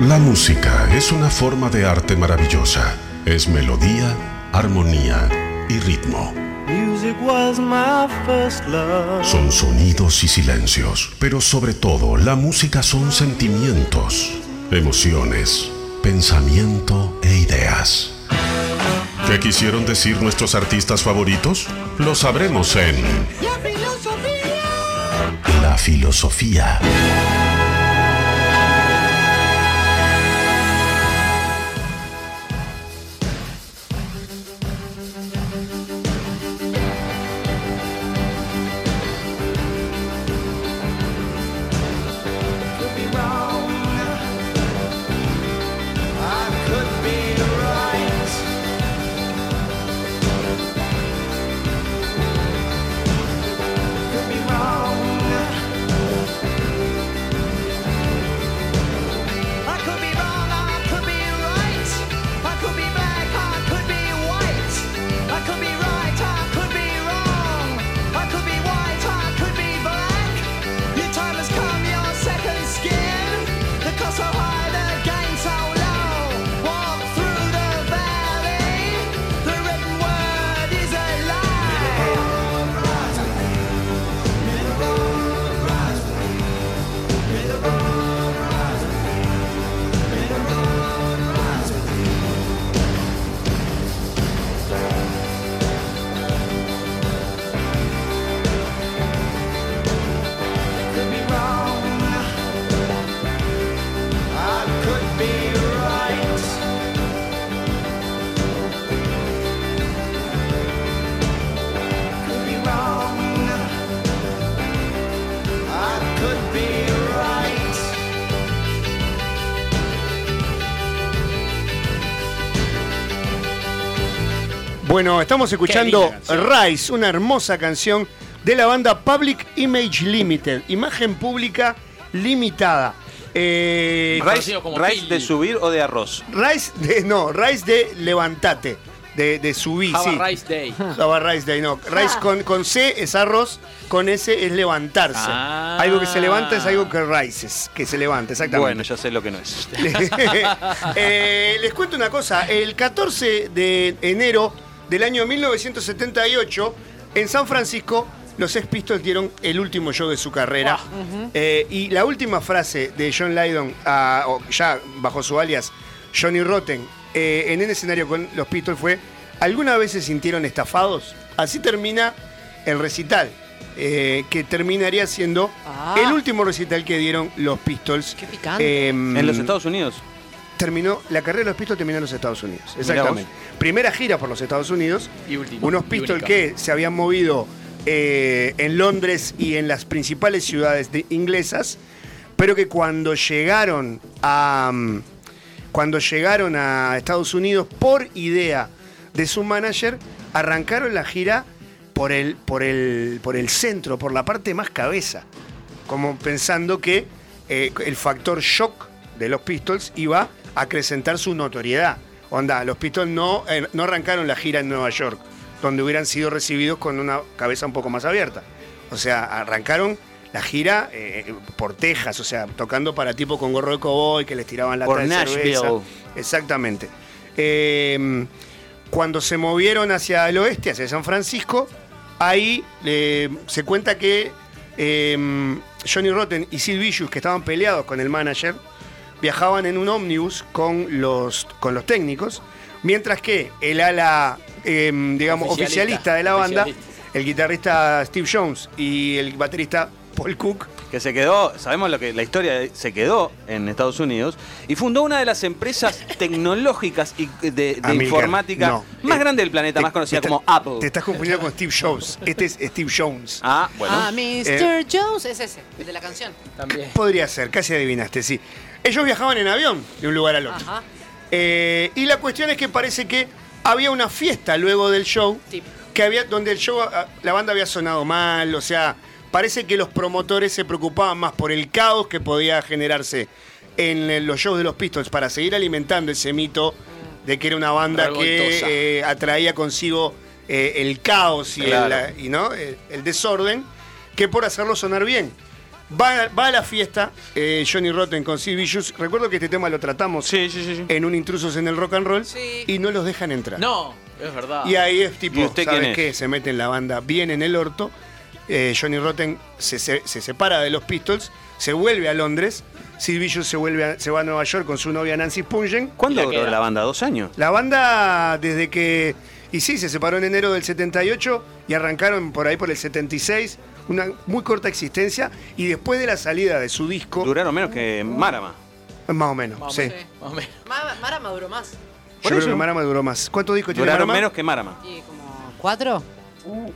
La música es una forma de arte maravillosa. Es melodía, armonía y ritmo. Son sonidos y silencios, pero sobre todo la música son sentimientos, emociones, pensamiento e ideas. ¿Qué quisieron decir nuestros artistas favoritos? Lo sabremos en La filosofía. Bueno, estamos escuchando Rise, una hermosa canción de la banda Public Image Limited, imagen pública limitada. Eh, Rise, de subir o de arroz. Rise de no, Rise de levantate, de, de subir, sí. Rice Day. Rice Day, no. Rice con, con C es arroz, con S es levantarse. Ah. Algo que se levanta es algo que rises, que se levanta, exactamente. Bueno, ya sé lo que no es. Eh, les cuento una cosa, el 14 de enero del año 1978, en San Francisco, los Sex Pistols dieron el último show de su carrera. Eh, y la última frase de John Lydon, ah, ya bajo su alias Johnny Rotten, eh, en el escenario con los Pistols fue: ¿Alguna vez se sintieron estafados? Así termina el recital. Eh, que terminaría siendo Ah. el último recital que dieron los Pistols. Qué picante. em, En los Estados Unidos. Terminó, la carrera de los Pistols terminó en los Estados Unidos. Exactamente. Primera gira por los Estados Unidos. Y última. Unos Pistols que se habían movido eh, en Londres y en las principales ciudades de- inglesas, pero que cuando llegaron a mm, cuando llegaron a Estados Unidos por idea de su manager, arrancaron la gira por el, por el, por el centro, por la parte más cabeza, como pensando que eh, el factor shock de los Pistols iba acrecentar su notoriedad. Onda, los Pistols no, eh, no arrancaron la gira en Nueva York, donde hubieran sido recibidos con una cabeza un poco más abierta. O sea, arrancaron la gira eh, por Texas, o sea, tocando para tipo con gorro de cowboy que les tiraban la Por Nashville. cerveza. Exactamente. Eh, cuando se movieron hacia el oeste, hacia San Francisco, ahí eh, se cuenta que eh, Johnny Rotten y Sid Vicious, que estaban peleados con el manager, viajaban en un ómnibus con los, con los técnicos, mientras que el ala, eh, digamos, Oficialista. oficialista de la banda, el guitarrista Steve Jones y el baterista Paul Cook, que se quedó, sabemos lo que la historia se quedó en Estados Unidos y fundó una de las empresas tecnológicas y de, de Amilcar, informática no. más Eh, grande del planeta, te- más conocida como Apple. Te estás confundiendo con Steve Jobs. Este es Steve Jones. Ah, bueno. ah, Mr. Jones es ese, el de la canción. También. Podría ser, casi adivinaste, sí. Ellos viajaban en avión de un lugar al otro. Ajá. Eh, y la cuestión es que parece que había una fiesta luego del show, Sí. que había, donde el show, la banda había sonado mal, o sea, parece que los promotores se preocupaban más por el caos que podía generarse en eh, los shows de los Pistols para seguir alimentando ese mito de que era una banda que eh, atraía consigo eh, el caos y, Claro. el, y, ¿no? el, el desorden, que por hacerlo sonar bien. Va, va a la fiesta eh, Johnny Rotten con Sid Vicious. Recuerdo que este tema lo tratamos Sí, sí, sí. sí. en un Intrusos en el Rock and Roll Sí. y no los dejan entrar. No, es verdad. Y ahí es tipo, ¿Y usted ¿sabes qué? Se mete en la banda bien en el orto. Eh, Johnny Rotten se, se- se separa de los Pistols, se vuelve a Londres. Sid Vicious se, vuelve a- se va a Nueva York con su novia Nancy Spungen. ¿Cuándo duró la banda? ¿Dos años? La banda, desde que. Y sí, se separó en enero del 78 y arrancaron por ahí por el 76. Una muy corta existencia. Y después de la salida de su disco, Duraron menos que Marama. más o menos, Más o sí. menos, más o menos. Ma- Mara maduró más. Yo creo que Marama duró más. ¿Cuántos discos tiene Duraron Marama? menos que Marama. Y como cuatro.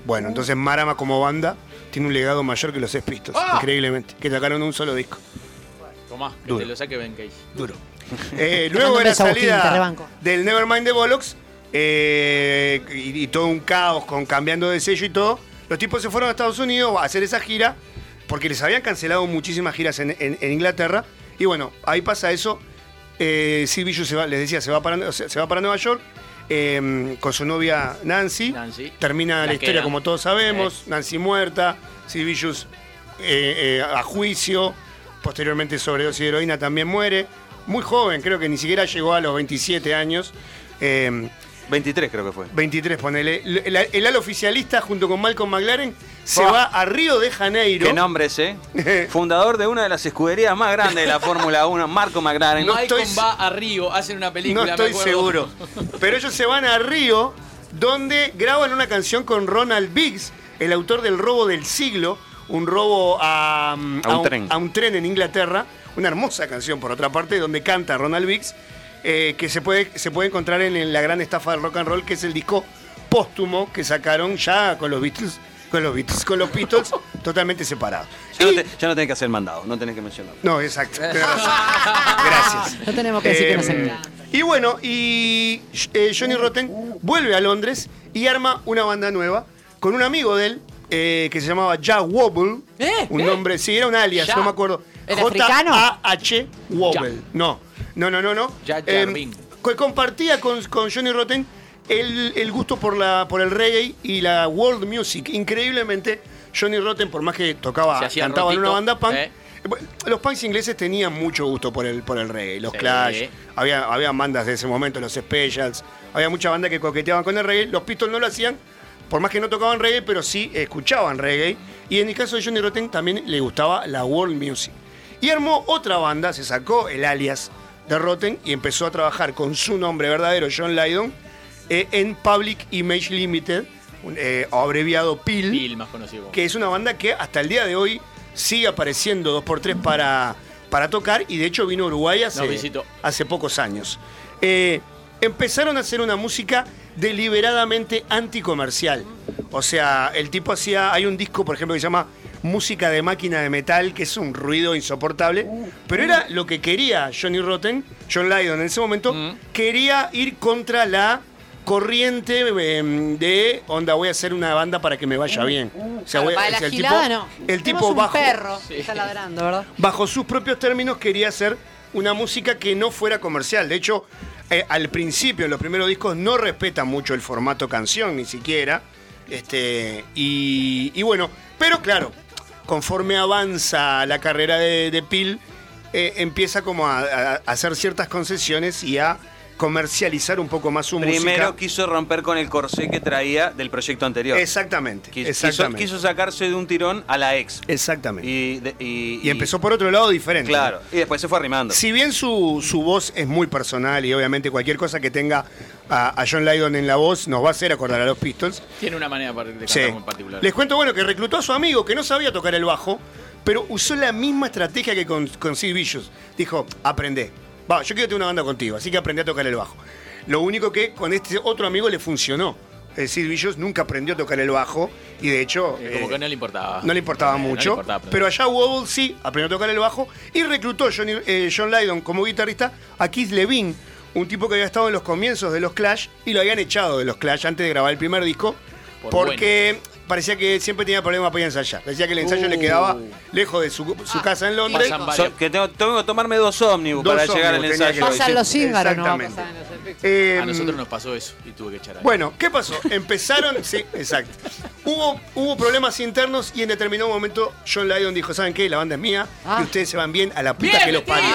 Bueno, entonces Marama como banda tiene un legado mayor que los Sex Pistols, ¡Ah! increíblemente. Que sacaron un solo disco. Tomá, que Duro. te lo saque Ben Case. Duro. Eh, luego de la beso, Agustín, te salida rebanco. del Nevermind de Bollocks eh, y, y todo un caos con cambiando de sello y todo, los tipos se fueron a Estados Unidos a hacer esa gira porque les habían cancelado muchísimas giras en, en- en Inglaterra. Y bueno, ahí pasa eso. Eh, Sid Vicious se va, les decía, se va para, se se va para Nueva York eh, con su novia Nancy. Nancy. Termina la, La historia como todos sabemos. Nancy muerta, Sid Vicious eh, eh, a juicio. Posteriormente sobredosis de heroína también muere. Muy joven, creo que ni siquiera llegó a los 27 años. Eh, 23 creo que fue. 23, ponele. El, el ala oficialista junto con Malcolm McLaren se Oh. va a Río de Janeiro. ¿Qué nombre ese? Fundador de una de las escuderías más grandes de la Fórmula 1, Marco McLaren. No Malcolm estoy- va a Río, hacen una película, No estoy me seguro. Pero ellos se van a Río, donde graban una canción con Ronald Biggs, el autor del robo del siglo, un robo a, A un tren. a un tren en Inglaterra. Una hermosa canción, por otra parte, donde canta Ronald Biggs, eh, que se puede, se puede encontrar en, en la gran estafa del rock and roll, que es el disco póstumo que sacaron ya con los Beatles, con los Beatles, con los Beatles, totalamente separados. Ya no, Y- te- ya no tenés que hacer mandado, no tenés que mencionarlo. no, exacto. Gracias. No tenemos que decir que no se Eh, mira. Y bueno, y eh, Johnny Rotten vuelve a Londres y arma una banda nueva con un amigo de él eh, que se llamaba Jack Wobble. ¿Eh? Un ¿Eh? nombre, sí, era un alias, Ya. no me acuerdo. J-A-H Wobble. No, no, no, no. no. Jarvin. que compartía con, con Johnny Rotten el, el gusto por, la, por el reggae y la world music. Increíblemente, Johnny Rotten, por más que tocaba, cantaba en una banda punk, ¿eh? Los punks ingleses tenían mucho gusto por el, por el reggae, los Sí. Clash, había, había bandas de ese momento, los Specials, había mucha banda que coqueteaban con el reggae, los Pistols no lo hacían, por más que no tocaban reggae, pero sí escuchaban reggae, y en el caso de Johnny Rotten también le gustaba la world music. Y armó otra banda, se sacó el alias de Rotten y empezó a trabajar con su nombre verdadero, John Lydon, eh, en Public Image Limited, un, eh, abreviado PIL Bill, más conocido. que es una banda que hasta el día de hoy sigue apareciendo 2x3 para, para tocar y de hecho vino a Uruguay hace, hace pocos años. Eh, empezaron a hacer una música deliberadamente anticomercial. O sea, el tipo hacía, hay un disco por ejemplo que se llama Música de máquina de metal, que es un ruido insoportable, pero era lo que quería Johnny Rotten, John Lydon en ese momento, Mm. quería ir contra la corriente em, de onda voy a hacer una banda para que me vaya bien. O sea, voy a- para o la sea, el gilada tipo, no. el tipo un bajo, perro que está ladrando, ¿verdad? bajo sus propios términos quería hacer una música que no fuera comercial. De hecho, eh, al principio, en los primeros discos, no respeta mucho el formato canción, ni siquiera. Este, y, y bueno, pero claro, conforme avanza la carrera de, de Pil, eh, empieza como a, a- hacer ciertas concesiones y a comercializar un poco más su Primero música. quiso romper con el corsé que traía del proyecto anterior. Exactamente, Quiso, exactamente. quiso sacarse de un tirón a la ex. Exactamente. Y, de- y- Y empezó por otro lado diferente. Claro, y después se fue arrimando. Si bien su, su voz es muy personal y obviamente cualquier cosa que tenga a, a John Lydon en la voz nos va a hacer acordar a los Pistols. Tiene una manera de cantar Sí. muy particular. Les cuento, bueno, que reclutó a su amigo que no sabía tocar el bajo, pero usó la misma estrategia que con, con Sid Vicious. Dijo, aprende. Va, yo quiero tener una banda contigo, así que aprendí a tocar el bajo. Lo único que con este otro amigo le funcionó. Eh, Sid Vicious nunca aprendió a tocar el bajo y de hecho... Eh, Como eh, que no le importaba. no le importaba Eh, no le mucho, importaba pero allá Wobble sí aprendió a tocar el bajo y reclutó Johnny- eh, John Lydon como guitarrista a Keith Levine, un tipo que había estado en los comienzos de los Clash y lo habían echado de los Clash antes de grabar el primer disco Por porque parecía que siempre tenía problemas para ir a ensayar. Decía que el ensayo le Uh. quedaba lejos de su, su casa en Londres. Pasan varios. So- que tengo, tengo que tomarme dos ómnibus Dos para llegar al ómnibus ensayo. que- Pasan los cíngaros, no va a Exactamente. pasar en los efectos. Eh, A nosotros nos pasó eso y tuve que echar a. Bueno, ¿qué pasó? Empezaron, sí, exacto. Hubo, hubo problemas internos y en determinado momento John Lydon dijo, ¿saben qué? La banda es mía Ah. y ustedes se van bien a la puta Bien que los parió.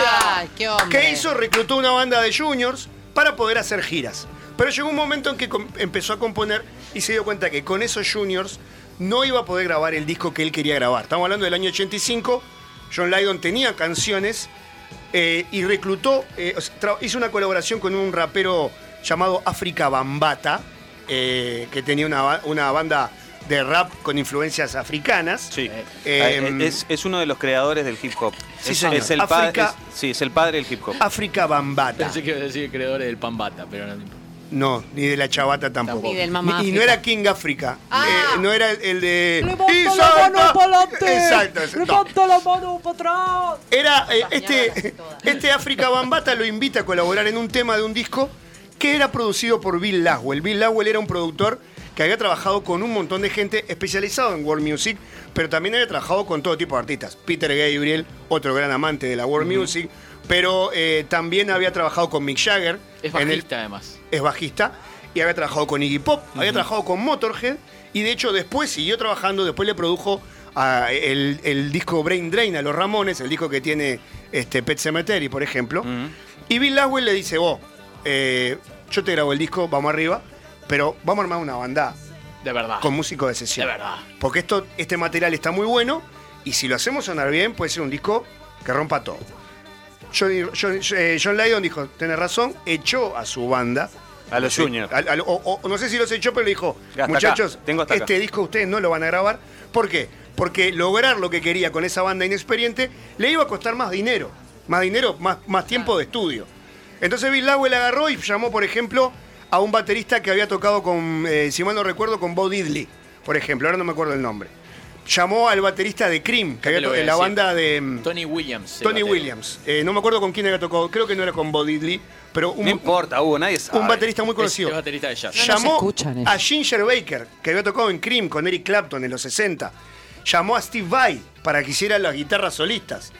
¿Qué hizo? Reclutó una banda de juniors para poder hacer giras. Pero llegó un momento en que empezó a componer y se dio cuenta que con esos juniors no iba a poder grabar el disco que él quería grabar. Estamos hablando del año 85. John Lydon tenía canciones eh, y reclutó, eh, o sea, tra- hizo una colaboración con un rapero llamado África Bambata, eh, que tenía una, una banda de rap con influencias africanas. Sí. Es, es uno de los creadores del hip hop. Sí, es, el pa- África- es- sí, es el padre del hip hop. África Bambata. Pensé que iba a decir creadores del pan bata, pero no. No, ni de la chavata tampoco. Ni del Mamá Ni- y no era King África. Ah. Eh, no era el, el de. Levanta ¡Y la mano para adelante. Exacto. No. Levanta la mano para atrás. Era eh, este, este África Bambata lo invita a colaborar en un tema de un disco que era producido por Bill Laswell. Bill Laswell era un productor que había trabajado con un montón de gente especializado en world music, pero también había trabajado con todo tipo de artistas. Peter Gabriel, otro gran amante de la world music, pero eh, también había trabajado con Mick Jagger. Es en el- bajista además. es bajista y había trabajado con Iggy Pop, había trabajado con Motorhead y de hecho después siguió trabajando, después le produjo a el, el disco Brain Drain a los Ramones, el disco que tiene este, Pet Cemetery, por ejemplo. Y Bill Laswell le dice, vos, eh, yo te grabo el disco, vamos arriba, pero vamos a armar una banda De verdad. con músicos de sesión. De verdad. Porque esto, este material está muy bueno y si lo hacemos sonar bien, puede ser un disco que rompa todo. John- eh, John Lydon dijo, tenés razón, echó a su banda. A los juniors. al- al- o, o no sé si los echó, pero le dijo, Hasta acá, muchachos, tengo hasta este acá". disco ustedes no lo van a grabar. ¿Por qué? Porque lograr lo que quería con esa banda inexperiente le iba a costar más dinero. Más dinero, más, más tiempo de estudio. Entonces Bill Lawel agarró y llamó, por ejemplo, a un baterista que había tocado con, eh, si mal no recuerdo, con Bo Diddley, por ejemplo, ahora no me acuerdo el nombre. Llamó al baterista de Cream, que había en la decir. banda de mm, Tony Williams. Tony. Williams. Eh, no me acuerdo con quién había tocado, creo que no era con Bo Diddley, pero un, No importa, Hugo, nadie sabe. un baterista muy conocido es baterista de jazz. No, no se llamó escuchan ellos. a Ginger Baker, que había tocado en Cream con Eric Clapton en los 60. Llamó a Steve Vai para que hiciera las guitarras solistas.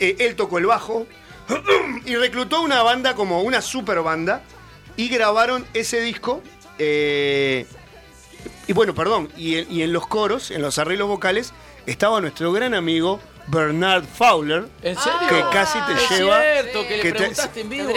Eh, él tocó el bajo y reclutó una banda como una super banda y grabaron ese disco. eh, y bueno, perdón, y en, y en los coros, en los arreglos vocales, estaba nuestro gran amigo Bernard Fowler, ¿En serio? que casi te es lleva. cierto, que le te- en vivo. Se,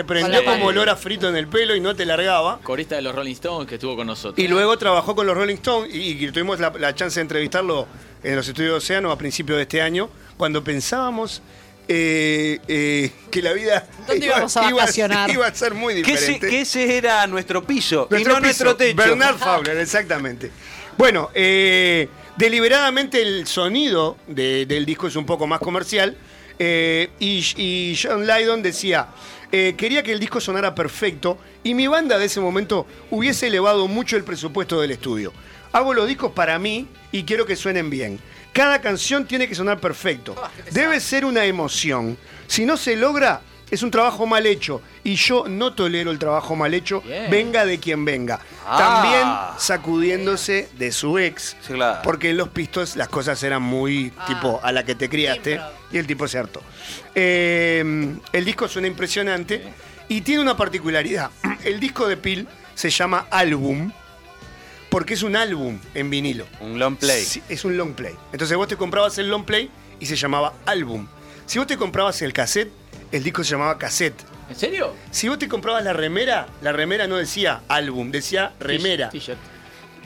que prendió como olor a frito en el pelo y no te largaba. Corista de los Rolling Stones que estuvo con nosotros. Y luego trabajó con los Rolling Stones y, y tuvimos la, la chance de entrevistarlo en los estudios de Océano a principios de este año, cuando pensábamos eh, eh, que la vida ¿Dónde íbamos a iba, vacacionar? iba a ser muy Que ese, diferente. que ese era nuestro piso y no nuestro techo. Bernard Fowler, exactamente. Bueno, eh, deliberadamente el sonido de- del disco es un poco más comercial. eh, y, y John Lydon decía, eh, quería que el disco sonara perfecto y mi banda de ese momento hubiese elevado mucho el presupuesto del estudio. Hago los discos para mí y quiero que suenen bien. Cada canción tiene que sonar perfecto. Debe ser una emoción. Si no se logra, es un trabajo mal hecho. Y yo no tolero el trabajo mal hecho, Bien. venga de quien venga. Ah. También sacudiéndose de su ex. Sí, claro. Porque en los pistos las cosas eran muy tipo a la que te criaste. Y el tipo se hartó. Eh, el disco suena impresionante y tiene una particularidad. El disco de Pil se llama Álbum porque es un álbum en vinilo. Un long play. Sí, es un long play. Entonces vos te comprabas el long play y se llamaba álbum. Si vos te comprabas el cassette, el disco se llamaba cassette. ¿En serio? Si vos te comprabas la remera, la remera no decía álbum, decía remera. T-shirt.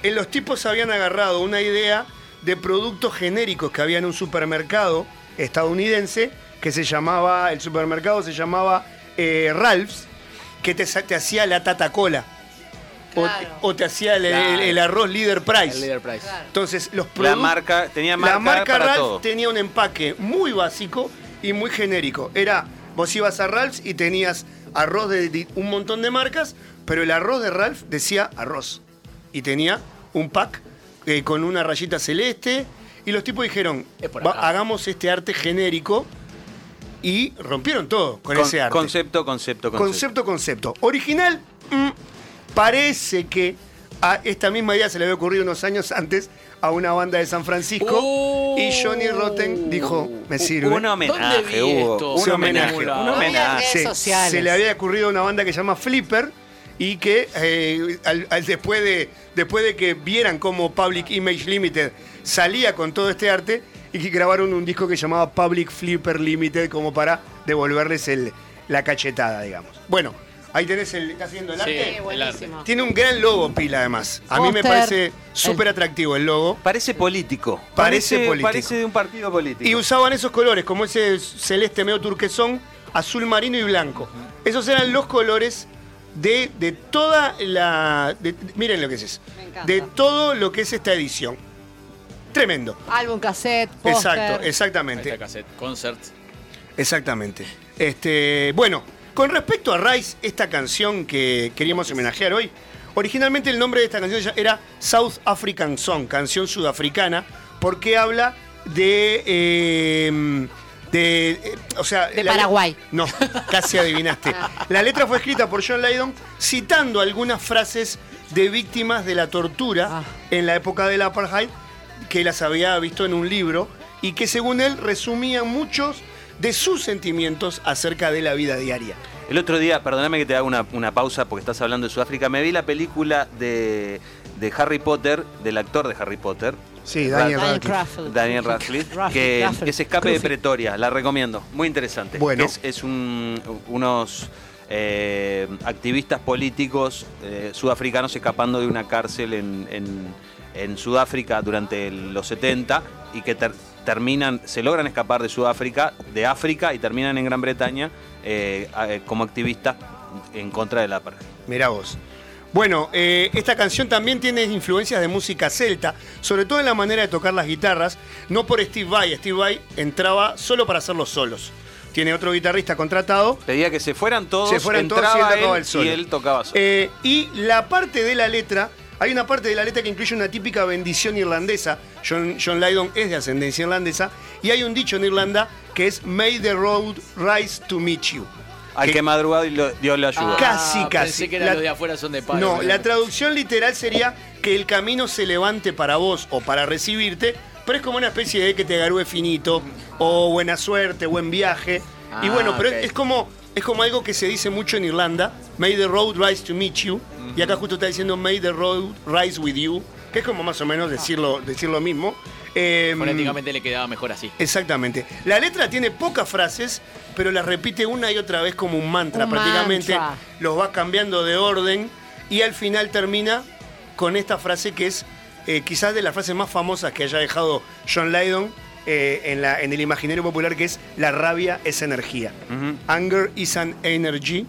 En los tipos habían agarrado una idea de productos genéricos que había en un supermercado estadounidense que se llamaba, el supermercado se llamaba eh, Ralph's, que te, te hacía la Tata Cola. O, Claro. o te hacía el, Claro. el- el arroz Leader Price. El Leader Price. Claro. Entonces, los La productos. marca, tenía marca, La marca para Ralph todo. tenía un empaque muy básico y muy genérico. Era, vos ibas a Ralph's y tenías arroz de, un montón de marcas, pero el arroz de Ralph decía arroz. Y tenía un pack eh, con una rayita celeste. Y los tipos dijeron, hagamos este arte genérico. Y rompieron todo con, Con- ese arte. Concepto, concepto, concepto. Concepto, concepto. Original, mm, parece que a esta misma idea se le había ocurrido unos años antes a una banda de San Francisco Oh. y Johnny Rotten dijo, me sirve. Un homenaje, Hugo. Un homenaje. Un homenaje. se, se le había ocurrido a una banda que se llama Flipper y que eh, al- al- después, de, después de que vieran cómo Public Image Limited salía con todo este arte y que grabaron un disco que se llamaba Public Flipper Limited como para devolverles el, la cachetada, digamos. Bueno, ahí tenés el... ¿Estás viendo el Sí. arte? Sí, buenísimo. Tiene un gran logo, Pila, además. A mí me parece súper atractivo el logo. Parece político. Parece político. Parece de un partido político. Y usaban esos colores, como ese celeste medio turquesón, azul marino y blanco. Esos eran los colores de, de toda la. de- miren lo que es eso. Me encanta. De todo lo que es esta edición. Tremendo. Álbum, cassette, póster. Exacto, Ahí exactamente. está cassette, concert. Exactamente. Este, bueno, con respecto a Rice, esta canción que queríamos homenajear hoy, originalmente el nombre de esta canción era South African Song, canción sudafricana, porque habla de. eh, de eh, o sea, De Paraguay. No, casi adivinaste. La letra fue escrita por John Lydon citando algunas frases de víctimas de la tortura Ah. en la época del apartheid que las había visto en un libro y que según él resumían muchos de sus sentimientos acerca de la vida diaria. El otro día, perdóname que te haga una, una pausa porque estás hablando de Sudáfrica. Me vi la película de, de Harry Potter, del actor de Harry Potter. Sí, Daniel Daniel Radcliffe. Daniel Radcliffe, que Radcliffe. es Escape de. Pretoria, la recomiendo, muy interesante. Bueno. Es, es un- unos eh, activistas políticos eh, sudafricanos escapando de una cárcel en, en- en Sudáfrica durante el- los 70 y que ter- terminan, se logran escapar de Sudáfrica, de África y terminan en Gran Bretaña eh, eh, como activistas en contra del apartheid. Mirá vos. Bueno, eh, esta canción también tiene influencias de música celta, sobre todo en la manera de tocar las guitarras, no por Steve Vai. Steve Vai entraba solo para hacer los solos. Tiene otro guitarrista contratado. Pedía que se fueran todos, Se fueran todos y él tocaba él el solo. y él tocaba solo. Eh, y la parte de la letra, hay una parte de la letra que incluye una típica bendición irlandesa. John, John Lydon es de ascendencia irlandesa. Y hay un dicho en Irlanda que es May the road rise to meet you. Al que madrugado y lo- Dios le ayudó. Ah, Casi, Ah, casi. Pensé que La- los de afuera son de palo. No, la traducción literal sería que el camino se levante para vos o para recibirte, pero es como una especie de que te garúe finito, o buena suerte, buen viaje. y Ah, bueno, pero es como, es como algo que se dice mucho en Irlanda, May the road rise to meet you, y acá justo está diciendo May the road rise with you, que es como más o menos decirlo, decir lo mismo. Eh, Fonéticamente le quedaba mejor así. Exactamente. La letra tiene pocas frases, pero las repite una y otra vez como un mantra Un prácticamente. mantra. Los va cambiando de orden y al final termina con esta frase que es eh, quizás de las frases más famosas que haya dejado John Lydon eh, en, la, en el imaginario popular, que es la rabia es energía. Anger is an energy.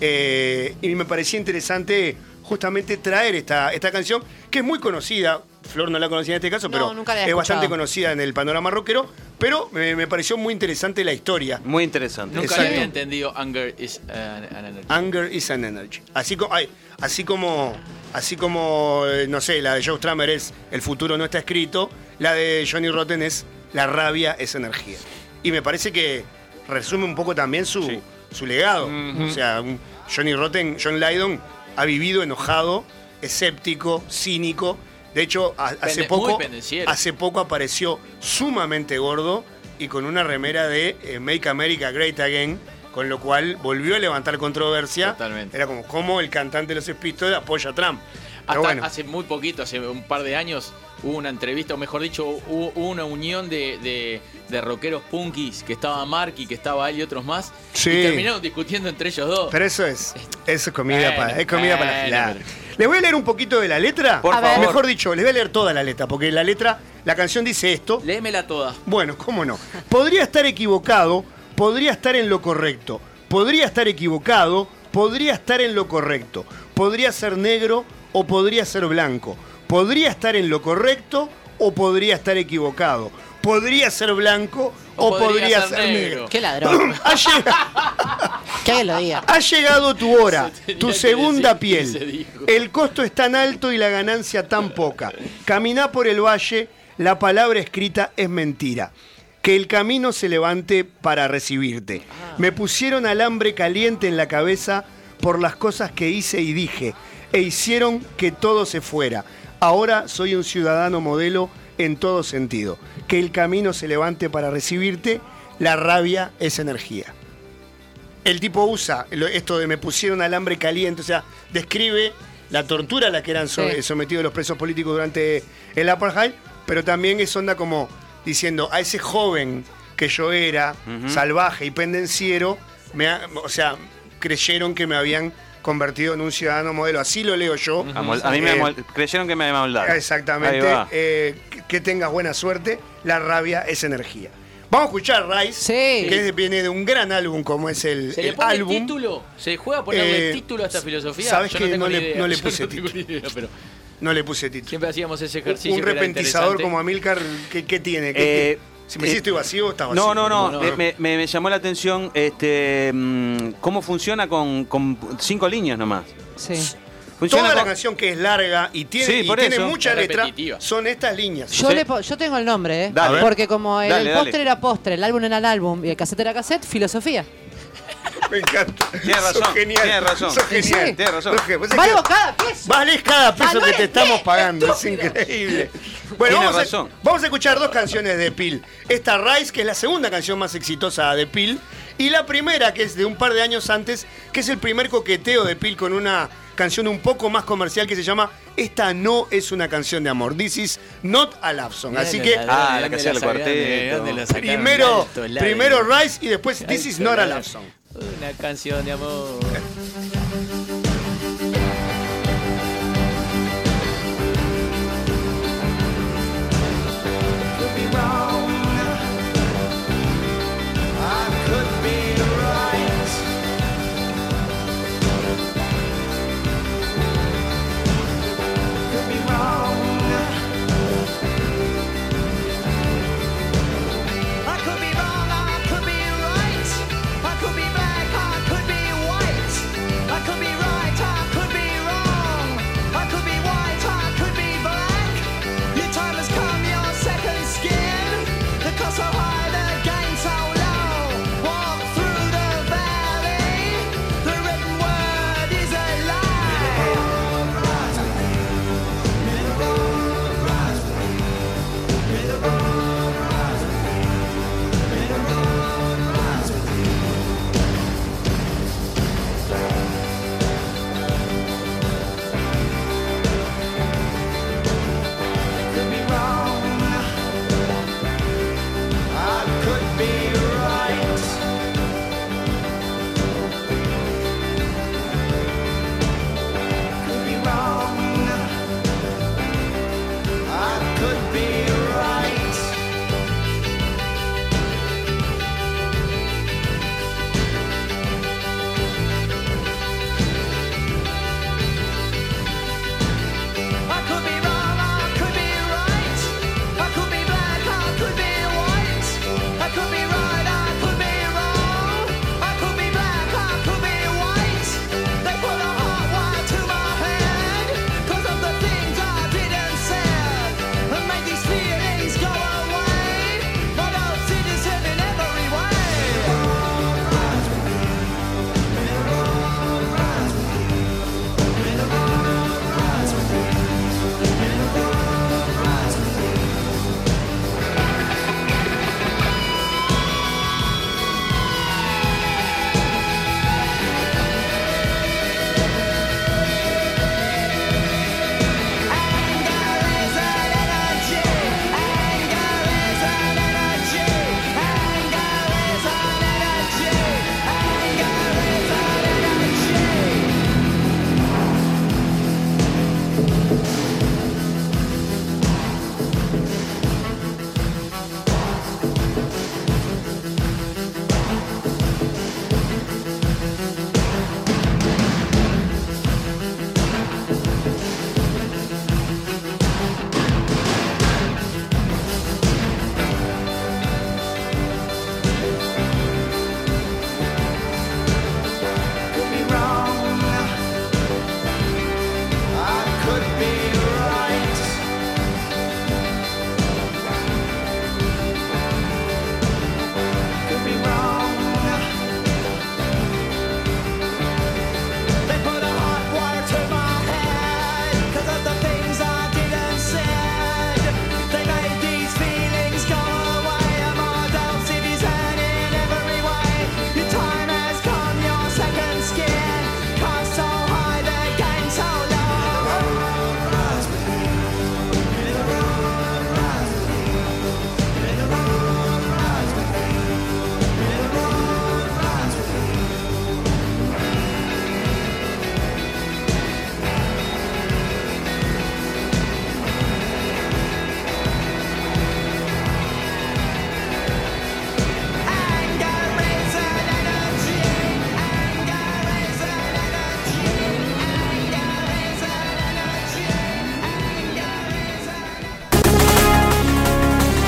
Eh, y me parecía interesante justamente traer esta, esta canción, que es muy conocida. Flor no la conocía en este caso, No, pero nunca la había es bastante conocida en el panorama rockero, pero me, me pareció muy interesante la historia. Muy interesante. Nunca Exacto. había entendido Anger is an, an energy. Anger is an energy. Así como, ay, así como, así como, eh, no sé, la de Joe Stramer es el futuro no está escrito, la de Johnny Rotten es la rabia es energía. Y me parece que resume un poco también su, Sí. Su legado. O sea, un Johnny Rotten, John Lydon ha vivido enojado, escéptico, cínico. De hecho, a- hace poco, hace poco apareció sumamente gordo y con una remera de eh, Make America Great Again, con lo cual volvió a levantar controversia. Totalmente. Era como cómo el cantante de los Spistols apoya a Trump. Hasta bueno, hace muy poquito, hace un par de años, hubo una entrevista, o mejor dicho, hubo, hubo una unión de, de- de rockeros punkis, que estaba Marky, que estaba él y otros más, Sí. y terminaron discutiendo entre ellos dos. pero eso es, eso es comida, Bueno, para, es comida para bueno, Les voy a leer un poquito de la letra. Por favor. Mejor dicho, les voy a leer toda la letra, porque la letra, la canción dice esto. Léemela toda. Bueno, cómo no. Podría estar equivocado, podría estar en lo correcto. Podría estar equivocado, podría estar en lo correcto. Podría ser negro o podría ser blanco. Podría estar en lo correcto o podría estar equivocado. Podría ser blanco o, podría, ser, negro. Qué ladrón. Ha llegado, que alguien lo diga. ha llegado tu hora, tu segunda se piel. El costo es tan alto y la ganancia tan poca. Caminá por el valle, la palabra escrita es mentira. Que el camino se levante para recibirte. Me pusieron alambre caliente en la cabeza por las cosas que hice y dije. e hicieron que todo se fuera. Ahora soy un ciudadano modelo en todo sentido. Que el camino se levante para recibirte, la rabia es energía. El tipo usa esto de me pusieron alambre caliente, o sea, describe la tortura a la que eran Sí. sometidos los presos políticos durante el apartheid, pero también es onda como diciendo a ese joven que yo era, salvaje y pendenciero, me ha- o sea, creyeron que me habían convertido en un ciudadano modelo. Así lo leo yo. A mí me Eh, creyeron que me amoldaron. Exactamente. Eh, que- que tengas buena suerte. La rabia es energía. Vamos a escuchar Rice, Sí. que es- viene de un gran álbum como es el, ¿Se le el pone álbum. título? ¿Se juega a ponerle Eh, título a esta filosofía? sabes Yo que tengo no ni le- idea. no le Yo puse tengo ni idea, pero No le puse título. siempre hacíamos ese ejercicio. Un repentizador como Amilcar, ¿qué, qué tiene? ¿Qué- Eh, qué? Si me eh, estoy vacío, estás vacío. No, no, no. No, Me, no. me- me llamó la atención este, mm, cómo funciona con, con cinco líneas nomás. Sí. Funciona Toda la con- canción que es larga y tiene, Sí, y tiene mucha Es letra repetitiva. son estas líneas. Yo, Sí. le po- yo tengo el nombre, ¿eh? Dale. Porque como el, Dale, el dale. postre era postre, el álbum era el álbum y el cassette era cassette, filosofía. Me encanta. Tienes Sos razón, genial. tienes razón. Sos genial. sí. Tienes razón. Pues Valgo que- cada peso. Vales cada peso que te estamos pagando, es increíble. Bueno, Tiene vamos a, razón. vamos a escuchar dos canciones de Pil. Esta Rise, que es la segunda canción más exitosa de Pil, y la primera, que es de un par de años antes, que es el primer coqueteo de Pil con una canción un poco más comercial que se llama Esta no es una canción de amor, This is not a love song. Así que Ah, la que hacía el cuarteto. primero, primero Rise y después This is not a love song. Una canción de amor.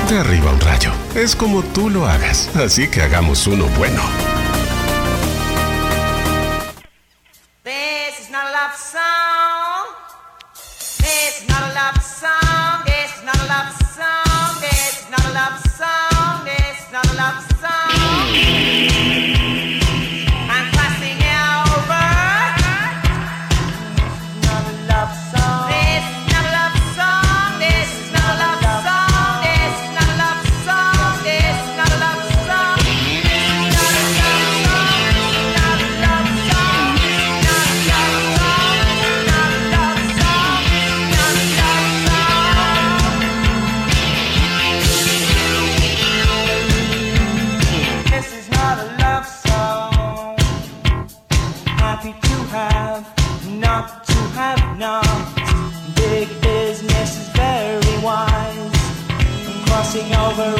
de arriba un rayo. Es como tú lo hagas, así que hagamos uno bueno. crossing over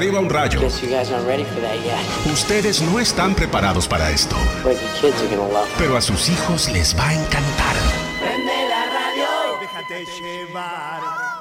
arriba un rayo. Ustedes no están preparados para esto. Pero a sus hijos les va a encantar. Prende la radio. Déjate llevar.